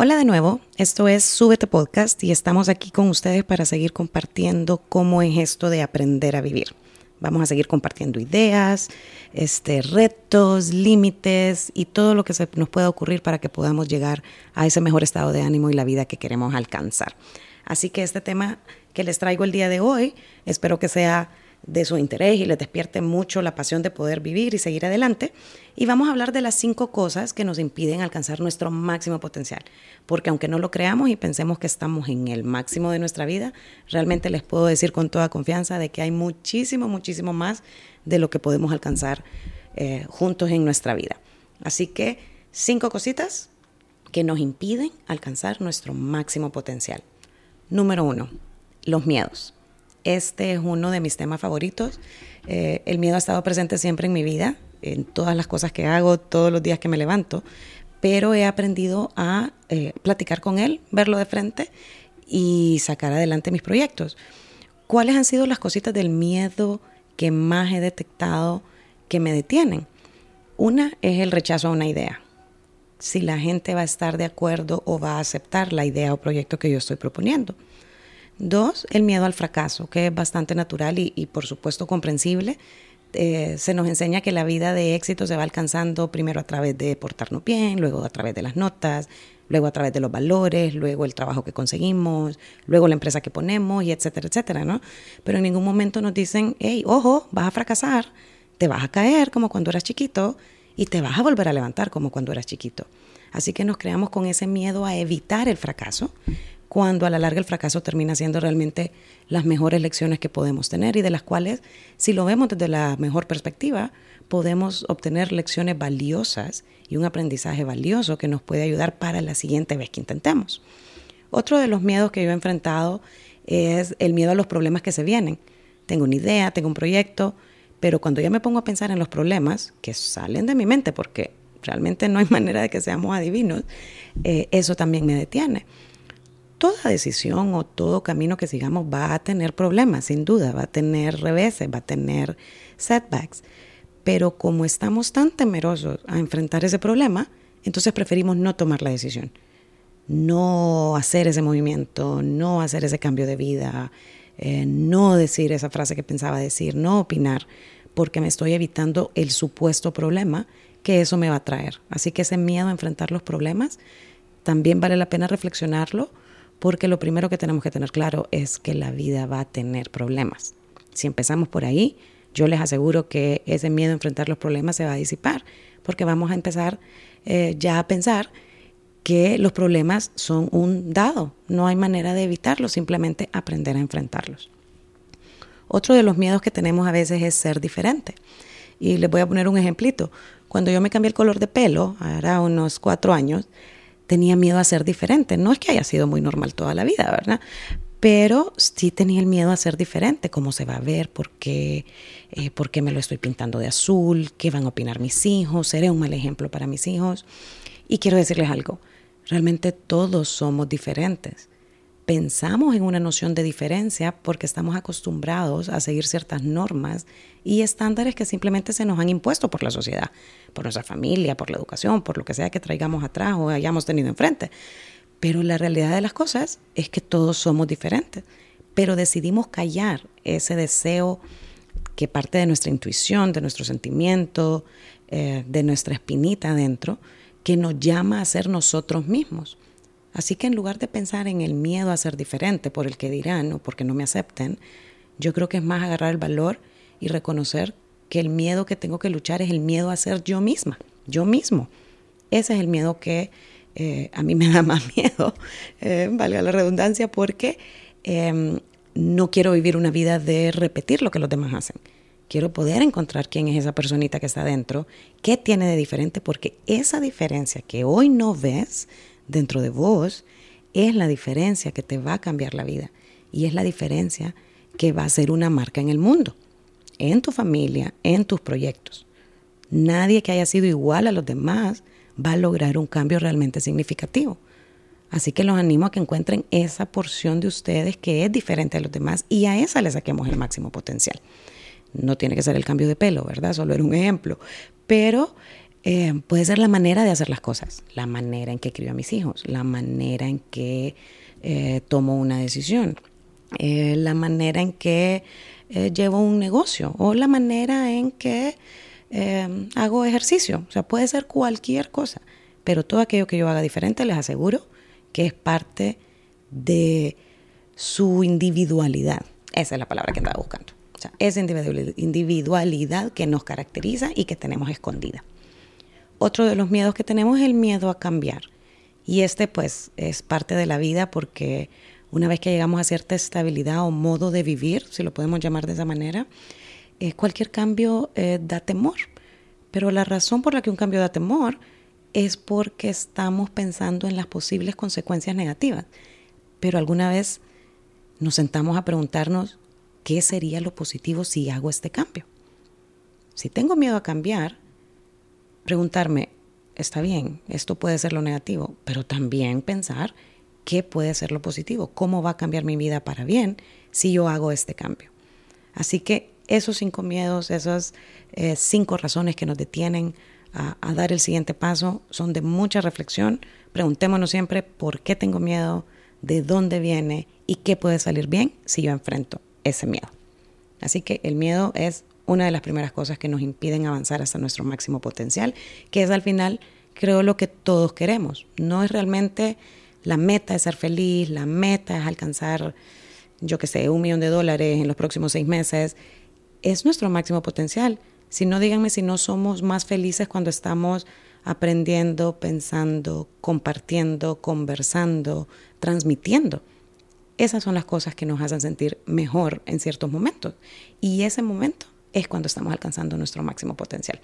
Hola de nuevo, esto es Súbete Podcast y estamos aquí con ustedes para seguir compartiendo cómo es esto de aprender a vivir. Vamos a seguir compartiendo ideas, este, retos, límites y todo lo que se nos pueda ocurrir para que podamos llegar a ese mejor estado de ánimo y la vida que queremos alcanzar. Así que este tema que les traigo el día de hoy, espero que sea de su interés y les despierte mucho la pasión de poder vivir y seguir adelante. Y vamos a hablar de las cinco cosas que nos impiden alcanzar nuestro máximo potencial. Porque aunque no lo creamos y pensemos que estamos en el máximo de nuestra vida, realmente les puedo decir con toda confianza de que hay muchísimo, muchísimo más de lo que podemos alcanzar eh, juntos en nuestra vida. Así que cinco cositas que nos impiden alcanzar nuestro máximo potencial. Número uno, los miedos. Este es uno de mis temas favoritos. Eh, el miedo ha estado presente siempre en mi vida, en todas las cosas que hago, todos los días que me levanto, pero he aprendido a eh, platicar con él, verlo de frente y sacar adelante mis proyectos. ¿Cuáles han sido las cositas del miedo que más he detectado que me detienen? Una es el rechazo a una idea. Si la gente va a estar de acuerdo o va a aceptar la idea o proyecto que yo estoy proponiendo. Dos, el miedo al fracaso, que es bastante natural y, por supuesto comprensible. Eh, se nos enseña que la vida de éxito se va alcanzando primero a través de portarnos bien, luego a través de las notas, luego a través de los valores, luego el trabajo que conseguimos, luego la empresa que ponemos y etcétera, etcétera, ¿no? Pero en ningún momento nos dicen, hey, ojo, vas a fracasar, te vas a caer como cuando eras chiquito y te vas a volver a levantar como cuando eras chiquito. Así que nos creamos con ese miedo a evitar el fracaso, cuando a la larga el fracaso termina siendo realmente las mejores lecciones que podemos tener y de las cuales, si lo vemos desde la mejor perspectiva, podemos obtener lecciones valiosas y un aprendizaje valioso que nos puede ayudar para la siguiente vez que intentemos. Otro de los miedos que yo he enfrentado es el miedo a los problemas que se vienen. Tengo una idea, tengo un proyecto, pero cuando ya me pongo a pensar en los problemas que salen de mi mente, porque realmente no hay manera de que seamos adivinos, eh, eso también me detiene toda decisión o todo camino que sigamos va a tener problemas, sin duda, va a tener reveses, va a tener setbacks. Pero como estamos tan temerosos a enfrentar ese problema, entonces preferimos no tomar la decisión, no hacer ese movimiento, no hacer ese cambio de vida, eh, no decir esa frase que pensaba decir, no opinar, porque me estoy evitando el supuesto problema que eso me va a traer. Así que ese miedo a enfrentar los problemas, también vale la pena reflexionarlo porque lo primero que tenemos que tener claro es que la vida va a tener problemas. Si empezamos por ahí, yo les aseguro que ese miedo a enfrentar los problemas se va a disipar, porque vamos a empezar eh, ya a pensar que los problemas son un dado, no hay manera de evitarlos, simplemente aprender a enfrentarlos. Otro de los miedos que tenemos a veces es ser diferente. Y les voy a poner un ejemplito. Cuando yo me cambié el color de pelo, ahora unos cuatro años, tenía miedo a ser diferente. No es que haya sido muy normal toda la vida, ¿verdad? Pero sí tenía el miedo a ser diferente, cómo se va a ver, por qué, eh, por qué me lo estoy pintando de azul, qué van a opinar mis hijos, seré un mal ejemplo para mis hijos. Y quiero decirles algo, realmente todos somos diferentes pensamos en una noción de diferencia porque estamos acostumbrados a seguir ciertas normas y estándares que simplemente se nos han impuesto por la sociedad, por nuestra familia, por la educación, por lo que sea que traigamos atrás o hayamos tenido enfrente. Pero la realidad de las cosas es que todos somos diferentes, pero decidimos callar ese deseo que parte de nuestra intuición, de nuestro sentimiento, eh, de nuestra espinita adentro, que nos llama a ser nosotros mismos. Así que en lugar de pensar en el miedo a ser diferente por el que dirán o porque no me acepten, yo creo que es más agarrar el valor y reconocer que el miedo que tengo que luchar es el miedo a ser yo misma, yo mismo. Ese es el miedo que eh, a mí me da más miedo, eh, valga la redundancia, porque em, no quiero vivir una vida de repetir lo que los demás hacen. Quiero poder encontrar quién es esa personita que está dentro, qué tiene de diferente, porque esa diferencia que hoy no ves, dentro de vos es la diferencia que te va a cambiar la vida y es la diferencia que va a ser una marca en el mundo, en tu familia, en tus proyectos. Nadie que haya sido igual a los demás va a lograr un cambio realmente significativo. Así que los animo a que encuentren esa porción de ustedes que es diferente a los demás y a esa le saquemos el máximo potencial. No tiene que ser el cambio de pelo, ¿verdad? Solo era un ejemplo. Pero Eh, puede ser la manera de hacer las cosas, la manera en que crío a mis hijos, la manera en que eh, tomo una decisión, eh, la manera en que llevo un negocio o la manera en que hago ejercicio. O sea, puede ser cualquier cosa, pero todo aquello que yo haga diferente les aseguro que es parte de su individualidad. Esa es la palabra que andaba buscando. O sea, esa individualidad que nos caracteriza y que tenemos escondida. Otro de los miedos que tenemos es el miedo a cambiar. Y este pues es parte de la vida porque una vez que llegamos a cierta estabilidad o modo de vivir, si lo podemos llamar de esa manera, eh, cualquier cambio eh, da temor. Pero la razón por la que un cambio da temor es porque estamos pensando en las posibles consecuencias negativas. Pero alguna vez nos sentamos a preguntarnos qué sería lo positivo si hago este cambio. Si tengo miedo a cambiar, preguntarme, está bien, esto puede ser lo negativo, pero también pensar qué puede ser lo positivo, cómo va a cambiar mi vida para bien si yo hago este cambio. Así que esos cinco miedos, esas eh, cinco razones que nos detienen a, a, dar el siguiente paso son de mucha reflexión. Preguntémonos siempre por qué tengo miedo, de dónde viene y qué puede salir bien si yo enfrento ese miedo. Así que el miedo es una de las primeras cosas que nos impiden avanzar hasta nuestro máximo potencial, que es al final, creo, lo que todos queremos. No es realmente la meta de ser feliz, la meta es alcanzar, yo qué sé, un millón de dólares en los próximos seis meses. Es nuestro máximo potencial. Si no, díganme si no somos más felices cuando estamos aprendiendo, pensando, compartiendo, conversando, transmitiendo. Esas son las cosas que nos hacen sentir mejor en ciertos momentos. Y ese momento es cuando estamos alcanzando nuestro máximo potencial.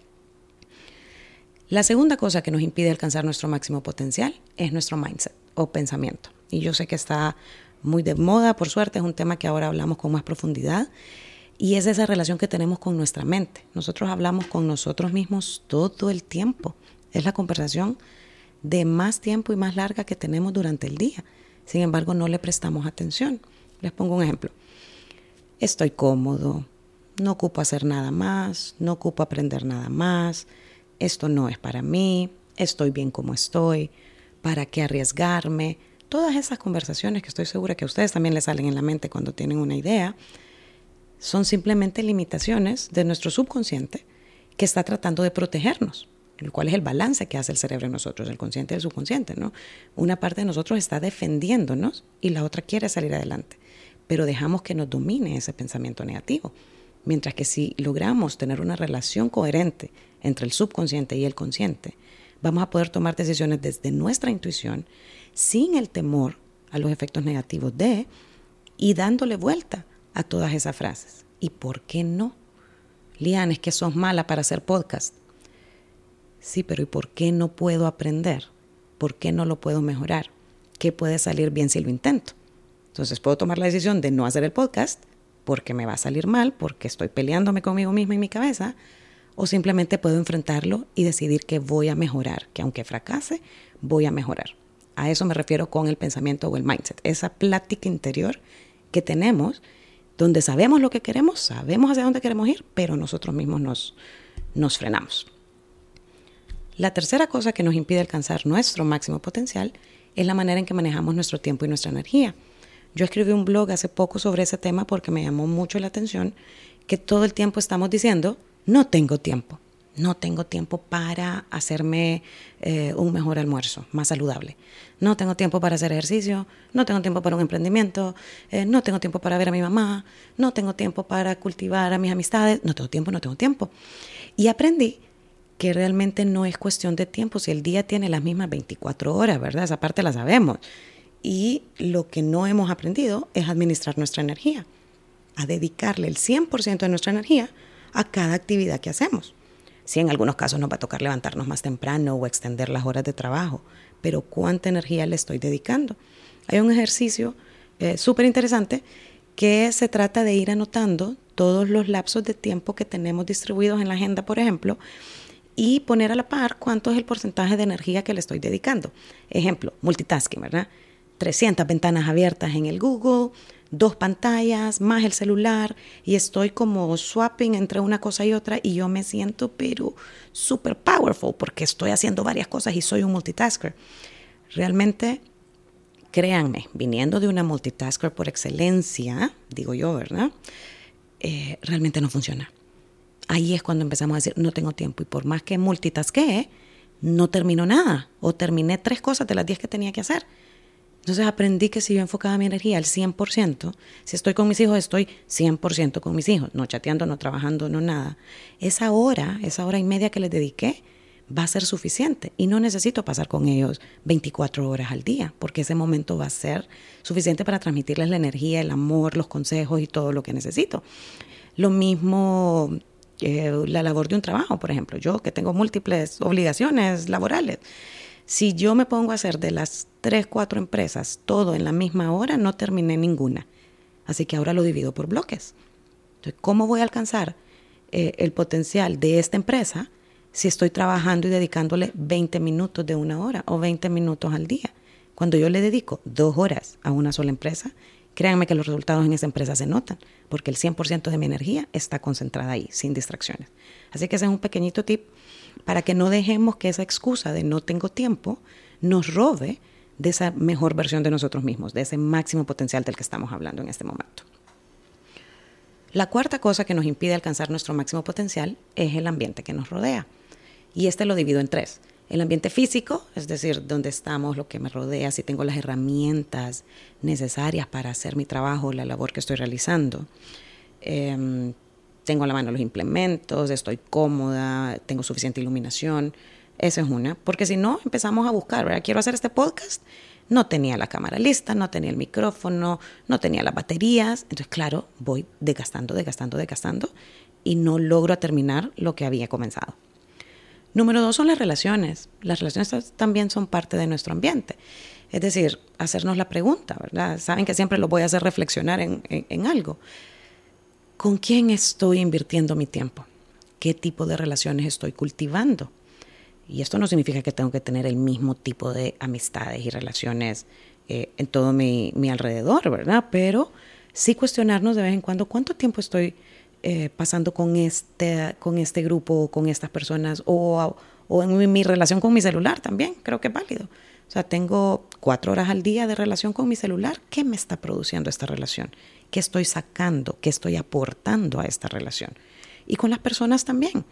La segunda cosa que nos impide alcanzar nuestro máximo potencial es nuestro mindset o pensamiento. Y yo sé que está muy de moda, por suerte, es un tema que ahora hablamos con más profundidad. Y es esa relación que tenemos con nuestra mente. Nosotros hablamos con nosotros mismos todo el tiempo. Es la conversación de más tiempo y más larga que tenemos durante el día. Sin embargo, no le prestamos atención. Les pongo un ejemplo. Estoy cómodo, no ocupo hacer nada más, no ocupo aprender nada más, esto no es para mí, estoy bien como estoy, ¿para qué arriesgarme? Todas esas conversaciones que estoy segura que a ustedes también les salen en la mente cuando tienen una idea, son simplemente limitaciones de nuestro subconsciente que está tratando de protegernos, el cual es el balance que hace el cerebro en nosotros, el consciente y el subconsciente, ¿no? Una parte de nosotros está defendiéndonos y la otra quiere salir adelante, pero dejamos que nos domine ese pensamiento negativo. Mientras que si logramos tener una relación coherente entre el subconsciente y el consciente, vamos a poder tomar decisiones desde nuestra intuición sin el temor a los efectos negativos de y dándole vuelta a todas esas frases. ¿Y por qué no? Lian, es que sos mala para hacer podcast. Sí, pero ¿y por qué no puedo aprender? ¿Por qué no lo puedo mejorar? ¿Qué puede salir bien si lo intento? Entonces puedo tomar la decisión de no hacer el podcast porque me va a salir mal, porque estoy peleándome conmigo misma en mi cabeza, o simplemente puedo enfrentarlo y decidir que voy a mejorar, que aunque fracase, voy a mejorar. A eso me refiero con el pensamiento o el mindset, esa plática interior que tenemos donde sabemos lo que queremos, sabemos hacia dónde queremos ir, pero nosotros mismos nos, nos frenamos. La tercera cosa que nos impide alcanzar nuestro máximo potencial es la manera en que manejamos nuestro tiempo y nuestra energía. Yo escribí un blog hace poco sobre ese tema porque me llamó mucho la atención que todo el tiempo estamos diciendo, no tengo tiempo, no tengo tiempo para hacerme eh, un mejor almuerzo, más saludable. No tengo tiempo para hacer ejercicio, no tengo tiempo para un emprendimiento, eh, no tengo tiempo para ver a mi mamá, no tengo tiempo para cultivar a mis amistades, no tengo tiempo, no tengo tiempo. Y aprendí que realmente no es cuestión de tiempo, si el día tiene las mismas 24 horas, ¿verdad? Esa parte la sabemos y lo que no hemos aprendido es administrar nuestra energía, a dedicarle el 100% de nuestra energía a cada actividad que hacemos. Si en algunos casos nos va a tocar levantarnos más temprano o extender las horas de trabajo, pero ¿cuánta energía le estoy dedicando? Hay un ejercicio eh, súper interesante que se trata de ir anotando todos los lapsos de tiempo que tenemos distribuidos en la agenda, por ejemplo, y poner a la par cuánto es el porcentaje de energía que le estoy dedicando. Ejemplo, multitasking, ¿verdad? 300 ventanas abiertas en el Google, dos pantallas, más el celular, y estoy como swapping entre una cosa y otra, y yo me siento, pero súper powerful, porque estoy haciendo varias cosas y soy un multitasker. Realmente, créanme, viniendo de una multitasker por excelencia, digo yo, ¿verdad? Eh, realmente no funciona. Ahí es cuando empezamos a decir, no tengo tiempo, y por más que multitaské, no termino nada, o terminé tres cosas de las diez que tenía que hacer entonces aprendí que si yo enfocaba mi energía al 100%, si estoy con mis hijos, estoy 100% con mis hijos, no chateando, no trabajando, no nada. Esa hora, esa hora y media que les dediqué, va a ser suficiente y no necesito pasar con ellos 24 horas al día, porque ese momento va a ser suficiente para transmitirles la energía, el amor, los consejos y todo lo que necesito. Lo mismo eh, la labor de un trabajo, por ejemplo, yo que tengo múltiples obligaciones laborales si yo me pongo a hacer de las tres, cuatro empresas todo en la misma hora, no terminé ninguna. Así que ahora lo divido por bloques. Entonces, ¿cómo voy a alcanzar eh, el potencial de esta empresa si estoy trabajando y dedicándole 20 minutos de una hora o 20 minutos al día? Cuando yo le dedico dos horas a una sola empresa, créanme que los resultados en esa empresa se notan, porque el 100% de mi energía está concentrada ahí, sin distracciones. Así que ese es un pequeñito tip para que no dejemos que esa excusa de no tengo tiempo nos robe de esa mejor versión de nosotros mismos, de ese máximo potencial del que estamos hablando en este momento. La cuarta cosa que nos impide alcanzar nuestro máximo potencial es el ambiente que nos rodea. Y este lo divido en tres. El ambiente físico, es decir, donde estamos, lo que me rodea, si tengo las herramientas necesarias para hacer mi trabajo, la labor que estoy realizando. Em, tengo a la mano los implementos, estoy cómoda, tengo suficiente iluminación. Esa es una. Porque si no, empezamos a buscar, ¿verdad? Quiero hacer este podcast. No tenía la cámara lista, no tenía el micrófono, no tenía las baterías. Entonces, claro, voy desgastando, desgastando, desgastando y no logro terminar lo que había comenzado. Número dos son las relaciones. Las relaciones también son parte de nuestro ambiente. Es decir, hacernos la pregunta, ¿verdad? Saben que siempre lo voy a hacer reflexionar en algo. ¿Con quién estoy invirtiendo mi tiempo? ¿Qué tipo de relaciones estoy cultivando? Y esto no significa que tengo que tener el mismo tipo de amistades y relaciones eh, en todo mi, alrededor, ¿verdad? Pero sí cuestionarnos de vez en cuando cuánto tiempo estoy eh, pasando con este, con este grupo, con estas personas, o, o en mi relación con mi celular también, creo que es válido. O sea, tengo cuatro horas al día de relación con mi celular. ¿Qué me está produciendo esta relación? ¿Qué estoy sacando? ¿Qué estoy aportando a esta relación? Y con las personas también.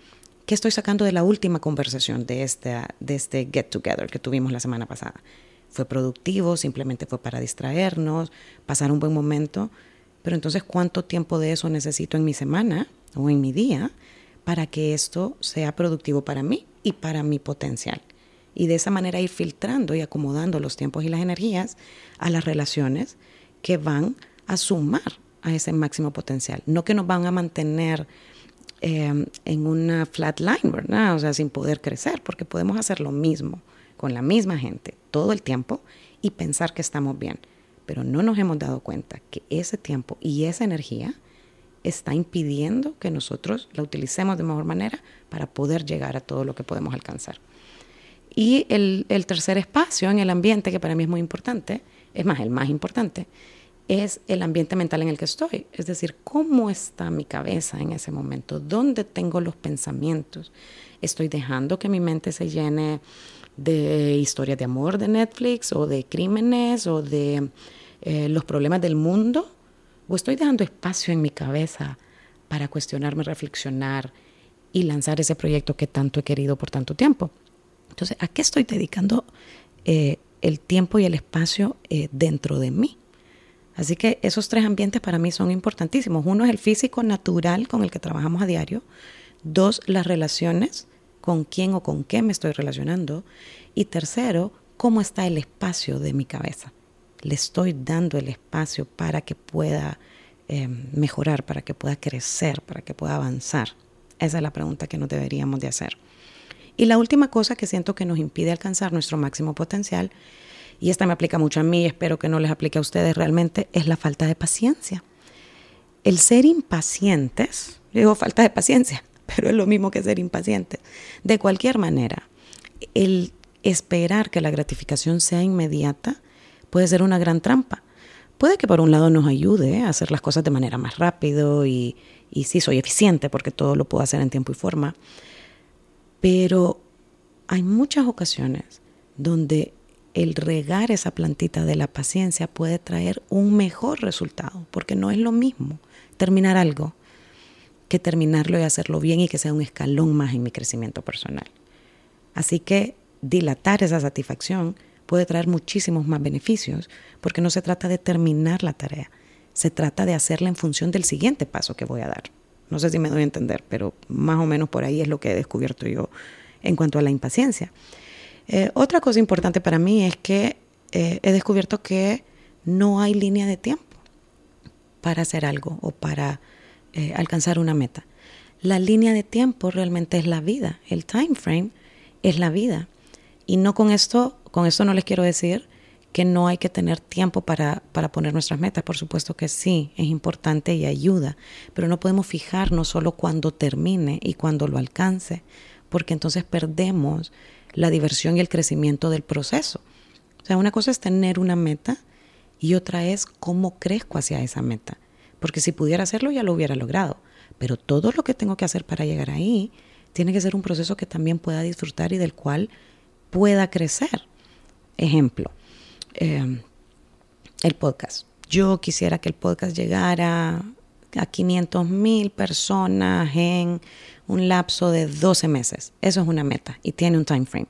¿Qué estoy sacando de la última conversación de este, de este get together que tuvimos la semana pasada? ¿Fue productivo? ¿Simplemente fue para distraernos? ¿Pasar un buen momento? Pero entonces, ¿cuánto tiempo de eso necesito en mi semana o en mi día para que esto sea productivo para mí y para mi potencial? Y de esa manera ir filtrando y acomodando los tiempos y las energías a las relaciones que van sumar a ese máximo potencial, no que nos van a mantener em, en una flat line, ¿verdad? O sea, sin poder crecer, porque podemos hacer lo mismo con la misma gente todo el tiempo y pensar que estamos bien, pero no nos hemos dado cuenta que ese tiempo y esa energía está impidiendo que nosotros la utilicemos de mejor manera para poder llegar a todo lo que podemos alcanzar. Y el, el tercer espacio en el ambiente, que para mí es muy importante, es más, el más importante, es el ambiente mental en el que estoy. Es decir, cómo está mi cabeza en ese momento, dónde tengo los pensamientos. Estoy dejando que mi mente se llene de historias de amor de Netflix o de crímenes o de eh, los problemas del mundo. O estoy dejando espacio en mi cabeza para cuestionarme, reflexionar y lanzar ese proyecto que tanto he querido por tanto tiempo. Entonces, ¿a qué estoy dedicando eh, el tiempo y el espacio eh, dentro de mí? Así que esos tres ambientes para mí son importantísimos. Uno es el físico natural con el que trabajamos a diario. Dos, las relaciones, con quién o con qué me estoy relacionando. Y tercero, cómo está el espacio de mi cabeza. Le estoy dando el espacio para que pueda eh, mejorar, para que pueda crecer, para que pueda avanzar. Esa es la pregunta que nos deberíamos de hacer. Y la última cosa que siento que nos impide alcanzar nuestro máximo potencial y esta me aplica mucho a mí, espero que no les aplique a ustedes realmente, es la falta de paciencia. El ser impacientes, digo falta de paciencia, pero es lo mismo que ser impacientes. De cualquier manera, el esperar que la gratificación sea inmediata puede ser una gran trampa, puede que por un lado nos ayude a hacer las cosas de manera más rápido y, y sí soy eficiente porque todo lo puedo hacer en tiempo y forma, pero hay muchas ocasiones donde el regar esa plantita de la paciencia puede traer un mejor resultado, porque no es lo mismo terminar algo que terminarlo y hacerlo bien y que sea un escalón más en mi crecimiento personal. Así que dilatar esa satisfacción puede traer muchísimos más beneficios, porque no se trata de terminar la tarea, se trata de hacerla en función del siguiente paso que voy a dar. No sé si me doy a entender, pero más o menos por ahí es lo que he descubierto yo en cuanto a la impaciencia. Eh, otra cosa importante para mí es que eh, he descubierto que no hay línea de tiempo para hacer algo o para eh, alcanzar una meta. La línea de tiempo realmente es la vida, el time frame es la vida. Y no con esto, con esto no les quiero decir que no hay que tener tiempo para, para poner nuestras metas. Por supuesto que sí, es importante y ayuda, pero no podemos fijarnos solo cuando termine y cuando lo alcance, porque entonces perdemos la diversión y el crecimiento del proceso. O sea, una cosa es tener una meta y otra es cómo crezco hacia esa meta. Porque si pudiera hacerlo ya lo hubiera logrado. Pero todo lo que tengo que hacer para llegar ahí tiene que ser un proceso que también pueda disfrutar y del cual pueda crecer. Ejemplo, eh, el podcast. Yo quisiera que el podcast llegara a 500 mil personas en un lapso de 12 meses. Eso es una meta y tiene un time frame.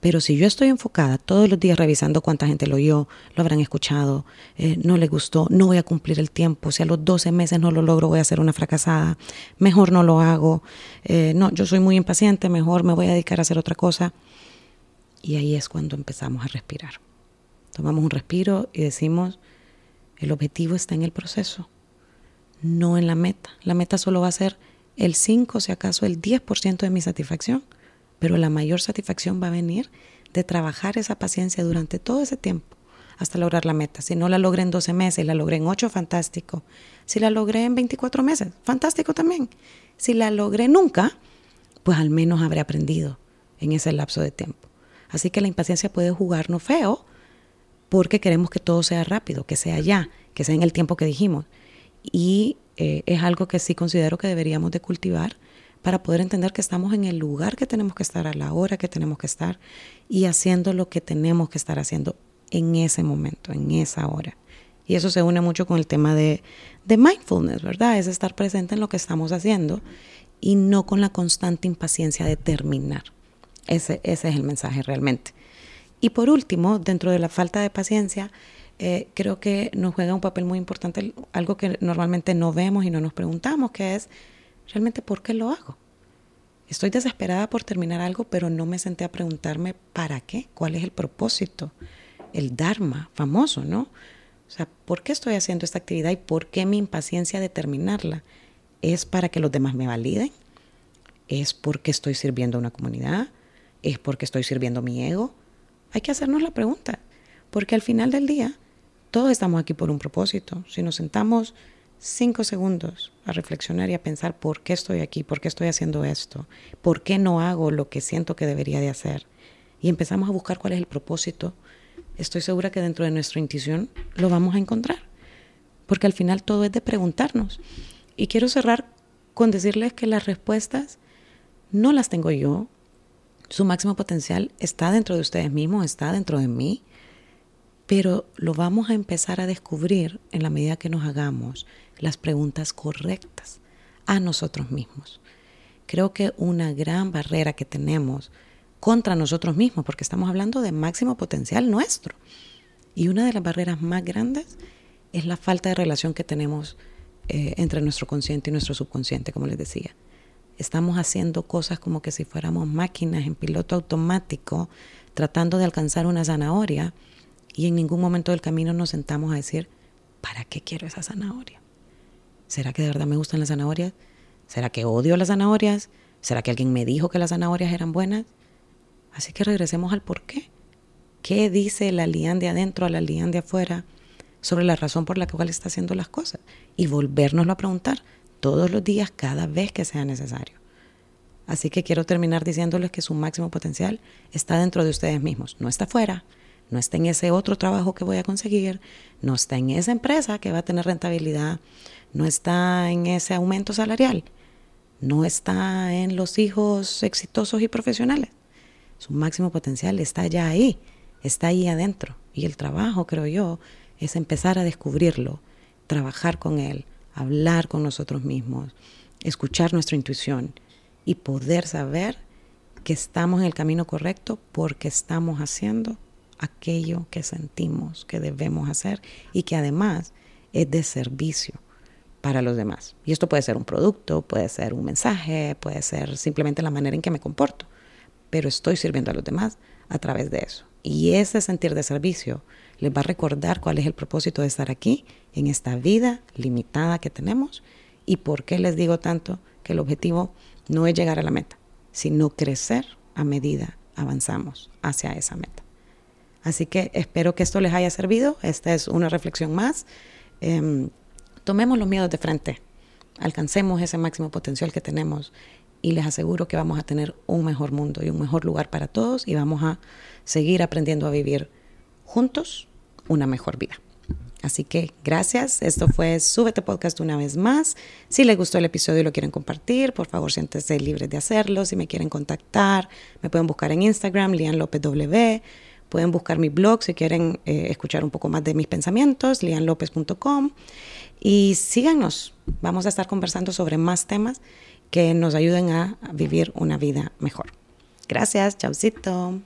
Pero si yo estoy enfocada todos los días revisando cuánta gente lo oyó, lo habrán escuchado, eh, no le gustó, no voy a cumplir el tiempo, si a los 12 meses no lo logro voy a ser una fracasada, mejor no lo hago, eh, no, yo soy muy impaciente, mejor me voy a dedicar a hacer otra cosa. Y ahí es cuando empezamos a respirar. Tomamos un respiro y decimos, el objetivo está en el proceso, no en la meta. La meta solo va a ser el 5, si acaso el 10% de mi satisfacción, pero la mayor satisfacción va a venir de trabajar esa paciencia durante todo ese tiempo hasta lograr la meta. Si no la logré en 12 meses, la logré en 8, fantástico. Si la logré en 24 meses, fantástico también. Si la logré nunca, pues al menos habré aprendido en ese lapso de tiempo. Así que la impaciencia puede jugarnos feo porque queremos que todo sea rápido, que sea ya, que sea en el tiempo que dijimos. Y eh, es algo que sí considero que deberíamos de cultivar para poder entender que estamos en el lugar que tenemos que estar, a la hora que tenemos que estar y haciendo lo que tenemos que estar haciendo en ese momento, en esa hora. Y eso se une mucho con el tema de, de mindfulness, ¿verdad? Es estar presente en lo que estamos haciendo y no con la constante impaciencia de terminar. Ese, ese es el mensaje realmente. Y por último, dentro de la falta de paciencia, eh, creo que nos juega un papel muy importante, algo que normalmente no vemos y no nos preguntamos, que es realmente por qué lo hago. Estoy desesperada por terminar algo, pero no me senté a preguntarme para qué, cuál es el propósito, el Dharma famoso, ¿no? O sea, ¿por qué estoy haciendo esta actividad y por qué mi impaciencia de terminarla? ¿Es para que los demás me validen? ¿Es porque estoy sirviendo a una comunidad? ¿Es porque estoy sirviendo a mi ego? Hay que hacernos la pregunta, porque al final del día todos estamos aquí por un propósito. Si nos sentamos cinco segundos a reflexionar y a pensar por qué estoy aquí, por qué estoy haciendo esto, por qué no hago lo que siento que debería de hacer, y empezamos a buscar cuál es el propósito, estoy segura que dentro de nuestra intuición lo vamos a encontrar. Porque al final todo es de preguntarnos. Y quiero cerrar con decirles que las respuestas no las tengo yo. Su máximo potencial está dentro de ustedes mismos, está dentro de mí pero lo vamos a empezar a descubrir en la medida que nos hagamos las preguntas correctas a nosotros mismos. Creo que una gran barrera que tenemos contra nosotros mismos, porque estamos hablando de máximo potencial nuestro, y una de las barreras más grandes es la falta de relación que tenemos eh, entre nuestro consciente y nuestro subconsciente, como les decía. Estamos haciendo cosas como que si fuéramos máquinas en piloto automático, tratando de alcanzar una zanahoria, y en ningún momento del camino nos sentamos a decir, ¿para qué quiero esa zanahoria? ¿Será que de verdad me gustan las zanahorias? ¿Será que odio las zanahorias? ¿Será que alguien me dijo que las zanahorias eran buenas? Así que regresemos al por qué. ¿Qué dice la lián de adentro a la lián de afuera sobre la razón por la cual está haciendo las cosas? Y volvernoslo a preguntar todos los días, cada vez que sea necesario. Así que quiero terminar diciéndoles que su máximo potencial está dentro de ustedes mismos, no está afuera, no está en ese otro trabajo que voy a conseguir, no está en esa empresa que va a tener rentabilidad, no está en ese aumento salarial, no está en los hijos exitosos y profesionales. Su máximo potencial está ya ahí, está ahí adentro. Y el trabajo, creo yo, es empezar a descubrirlo, trabajar con él, hablar con nosotros mismos, escuchar nuestra intuición y poder saber que estamos en el camino correcto porque estamos haciendo aquello que sentimos que debemos hacer y que además es de servicio para los demás. Y esto puede ser un producto, puede ser un mensaje, puede ser simplemente la manera en que me comporto, pero estoy sirviendo a los demás a través de eso. Y ese sentir de servicio les va a recordar cuál es el propósito de estar aquí, en esta vida limitada que tenemos, y por qué les digo tanto que el objetivo no es llegar a la meta, sino crecer a medida avanzamos hacia esa meta. Así que espero que esto les haya servido. Esta es una reflexión más. Em, tomemos los miedos de frente, alcancemos ese máximo potencial que tenemos y les aseguro que vamos a tener un mejor mundo y un mejor lugar para todos y vamos a seguir aprendiendo a vivir juntos una mejor vida. Así que gracias. Esto fue Súbete Podcast una vez más. Si les gustó el episodio y lo quieren compartir, por favor siéntense libres de hacerlo. Si me quieren contactar, me pueden buscar en Instagram, Lian. Pueden buscar mi blog si quieren eh, escuchar un poco más de mis pensamientos, lianlopez.com. Y síganos. Vamos a estar conversando sobre más temas que nos ayuden a vivir una vida mejor. Gracias. Chaucito.